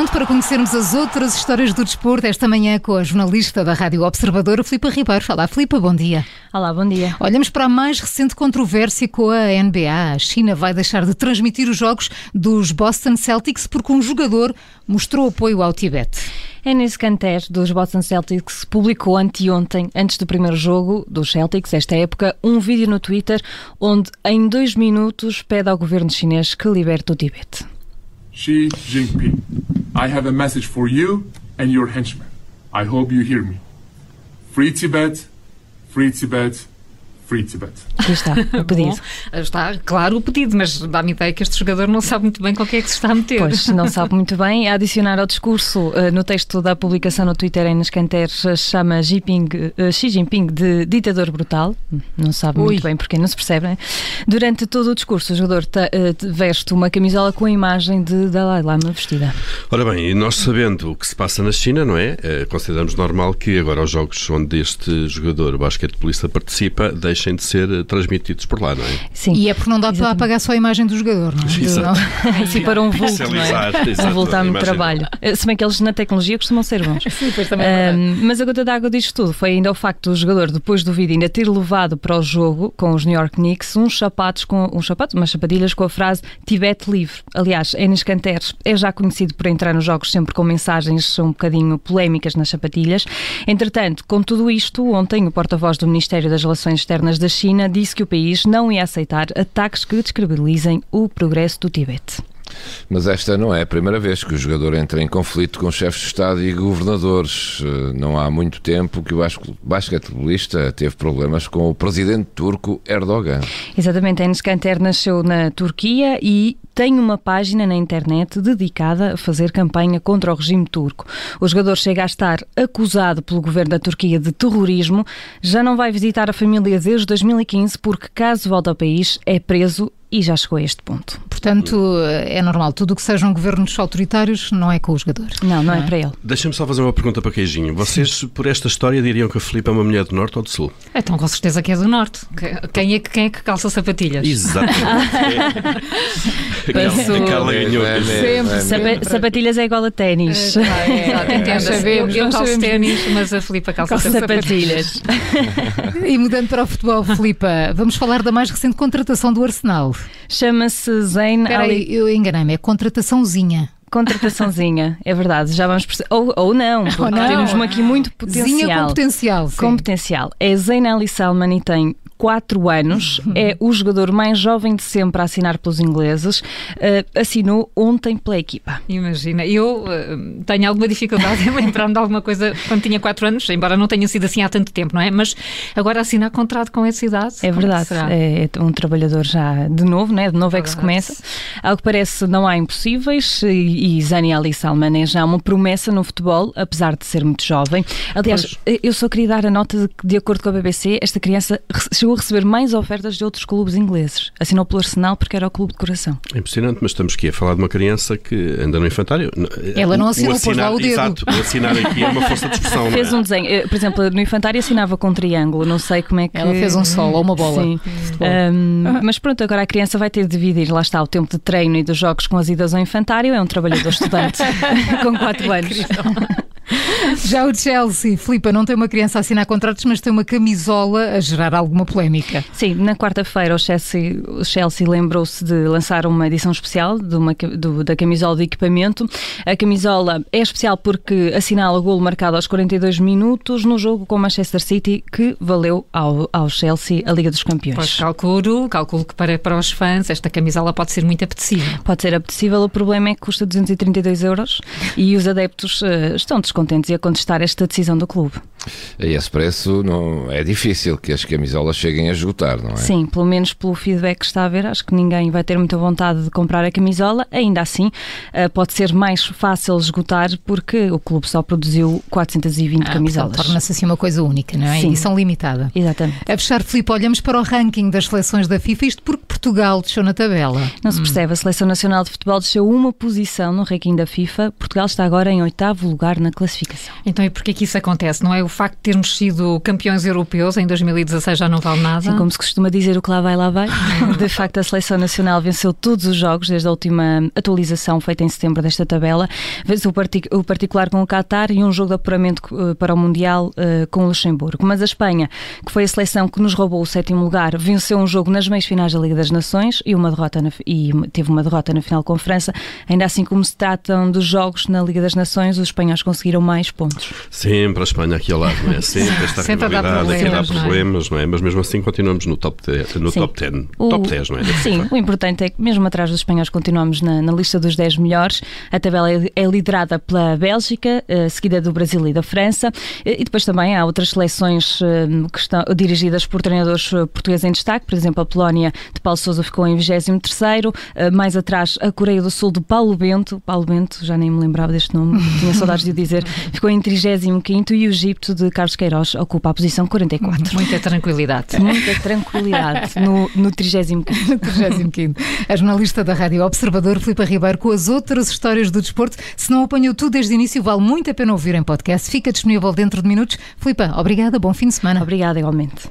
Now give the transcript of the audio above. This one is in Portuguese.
pronto para conhecermos as outras histórias do desporto esta manhã com a jornalista da Rádio Observadora, Filipa Ribeiro. Olá, Filipa, bom dia. Olá, bom dia. Olhamos para a mais recente controvérsia com a NBA. A China vai deixar de transmitir os jogos dos Boston Celtics porque um jogador mostrou apoio ao Tibete. Enes Kanter, dos Boston Celtics, publicou anteontem, antes do primeiro jogo dos Celtics, esta época, um vídeo no Twitter onde, em dois minutos, pede ao governo chinês que liberte o Tibete. Xi Jinping, I have a message for you and your henchmen. I hope you hear me. Free Tibet, free Tibet, Free Tibet. Aqui está, o pedido. Bom, está claro o pedido, mas dá-me ideia que este jogador não sabe muito bem com o que é que se está a meter. Pois, não sabe muito bem. A adicionar ao discurso, uh, no texto da publicação no Twitter em Nascanter, chama Jinping, uh, Xi Jinping de ditador brutal. Não sabe Ui. muito bem porque não se percebe. Né? Durante todo o discurso, o jogador veste uma camisola com a imagem de Dalai Lama vestida. Ora bem, e nós sabendo o que se passa na China, não é? consideramos normal que agora os jogos onde este jogador basquetebolista participa deixe deixem de ser eh, transmitidos por lá, não é? Sim. E é porque não dá para apagar só a imagem do jogador, não é? Exato. Não. Assim para um vulto, não é? Exato, um voltar no trabalho. Eh, se bem que eles na tecnologia costumam ser bons. Sim, pois também é um, mas a gota d'água disto tudo foi ainda o facto do jogador, depois do vídeo, ainda ter levado para o jogo com os New York Knicks uns sapatos, com, uns sapatos umas sapatilhas com a frase Tibete livre. Aliás, Enes Canteres é já conhecido por entrar nos jogos sempre com mensagens um bocadinho polémicas nas sapatilhas. Entretanto, com tudo isto, ontem o porta-voz do Ministério das Relações Externas da China disse que o país não ia aceitar ataques que descredibilizem o progresso do Tibete. Mas esta não é a primeira vez que o jogador entra em conflito com chefes de Estado e governadores. Eh, não há muito tempo que o basquetebolista teve problemas com o presidente turco Erdogan. Exatamente, Enes Kanter nasceu na Turquia e tem uma página na internet dedicada a fazer campanha contra o regime turco. O jogador chega a estar acusado pelo governo da Turquia de terrorismo, já não vai visitar a família desde 2015 porque, caso volte ao país, é preso e já chegou a este ponto. Portanto, é normal, tudo o que sejam governos autoritários não é com o jogador. Não, não, é? é, para ele. Deixa-me só fazer uma pergunta para Queijinho. Vocês, Sim. por esta história, diriam que a Filipe é uma mulher do Norte ou do Sul? Então, com certeza que é do Norte. Quem é, quem é que calça sapatilhas? Exatamente. Aquela ganhou. Sempre. Sapatilhas é igual a ténis. É, é, é, sabemos, eu, eu calço ténis, mas a Filipa calça, sapatilhas. e mudando para o futebol, Filipa, vamos falar da mais recente contratação do Arsenal. Chama-se Zayn Ali. eu enganei-me, é contrataçãozinha contrataçãozinha, é verdade, já vamos perceber. Ou, ou não, porque ou não. temos aqui muito potencial. Zinha com potencial. Sim. Com potencial. É Zayn Ali Salman e tem 4 anos, é o jogador mais jovem de sempre a assinar pelos ingleses, uh, assinou ontem pela equipa. Imagina, eu uh, tenho alguma dificuldade em lembrar-me de alguma coisa quando tinha 4 anos, embora não tenha sido assim há tanto tempo, não é? Mas agora assinar contrato com essa idade. É verdade, é, é um trabalhador já de novo, né? de novo é, é que se começa. Ao que parece, não há impossíveis e, e Zani Ali Salman é já uma promessa no futebol, apesar de ser muito jovem. Aliás, pois. eu só queria dar a nota de que, de acordo com a BBC, esta criança chegou a receber mais ofertas de outros clubes ingleses. Assinou pelo Arsenal porque era o clube de coração. É impressionante, mas estamos aqui a falar de uma criança que anda no infantário. Ela não assinou, pôs lá o dedo. Exato, o assinar aqui é uma força de expressão. É? Fez um desenho. Eh, por exemplo, no infantário assinava com um triângulo. Não sei como é que... Ela fez um sol ou uma bola. Sim. Um, mas pronto, agora a criança vai ter de dividir, lá está, o tempo de treino e dos jogos com as idas ao infantário. É um trabalhador estudante com 4 anos. Já o Chelsea, Filipa, não tem uma criança a assinar contratos, mas tem uma camisola a gerar alguma polémica. Sim, na quarta-feira o Chelsea, o Chelsea lembrou-se de lançar uma edição especial de uma, do, da camisola de equipamento. A camisola é especial porque assinala o golo marcado aos 42 minutos no jogo com o Manchester City, que valeu ao, ao Chelsea a Liga dos Campeões. Pois calculo, calculo que para, para os fãs esta camisola pode ser muito apetecível. Pode ser apetecível, o problema é que custa 232 euros e os adeptos uh, estão descontentes descontentes e a contestar esta decisão do clube. A esse preço não, é difícil que as camisolas cheguem a esgotar, não é? Sim, pelo menos pelo feedback que está a ver, acho que ninguém vai ter muita vontade de comprar a camisola. Ainda assim, eh, pode ser mais fácil esgotar porque o clube só produziu 420 ah, camisolas. Torna-se assim uma coisa única, não é? Sim. Edição limitada. Exatamente. A fechar, Filipe, olhamos para o ranking das seleções da FIFA, isto porque Portugal desceu na tabela. Não se hum. percebe, a Seleção Nacional de Futebol desceu uma posição no ranking da FIFA. Portugal está agora em oitavo lugar na classificação. Então e porquê que isso acontece? Não é o facto de termos sido campeões europeus em 2016 já não vale nada? Sim, como se costuma dizer, o que lá vai, lá vai. de facto, a Seleção Nacional venceu todos os jogos desde a última atualização feita em setembro desta tabela. Venceu o particular com o Qatar e um jogo de apuramento eh, para o Mundial eh, com o Luxemburgo. Mas a Espanha, que foi a seleção que nos roubou o sétimo lugar, venceu um jogo nas meias finais da Liga das Nações e, uma derrota na, e teve uma derrota na final com França. Ainda assim, como se tratam dos jogos na Liga das Nações, os espanhóis conseguiram mais pontos. Sempre a Espanha aqui ao lado, não é? Sempre esta Sempre rivalidade aqui dá problemas, não é? Mas mesmo assim continuamos no top 10, no top 10, o, top 10 não é? Sim, o importante é que mesmo atrás dos espanhóis continuamos na, na lista dos 10 melhores. A tabela é, é liderada pela Bélgica, uh, seguida do Brasil e da França. E depois também há outras seleções uh, que estão dirigidas por treinadores portugueses em destaque. Por exemplo, a Polónia de Paulo Sousa ficou em 23º. mais atrás, a Coreia do Sul de Paulo Bento. Paulo Bento, já nem me lembrava deste nome, tinha saudades de o dizer. Ficou em 35º e o Egito de Carlos Queiroz ocupa a posição 44. Muita tranquilidade. Muita tranquilidade no, no 35 35 A jornalista da Rádio Observador, Filipe Ribeiro, com as outras histórias do desporto. Se não apanhou tudo desde o início, vale muito a pena ouvir em podcast. Fica disponível dentro de minutos. Filipe, obrigada, bom fim de semana. Obrigada, igualmente.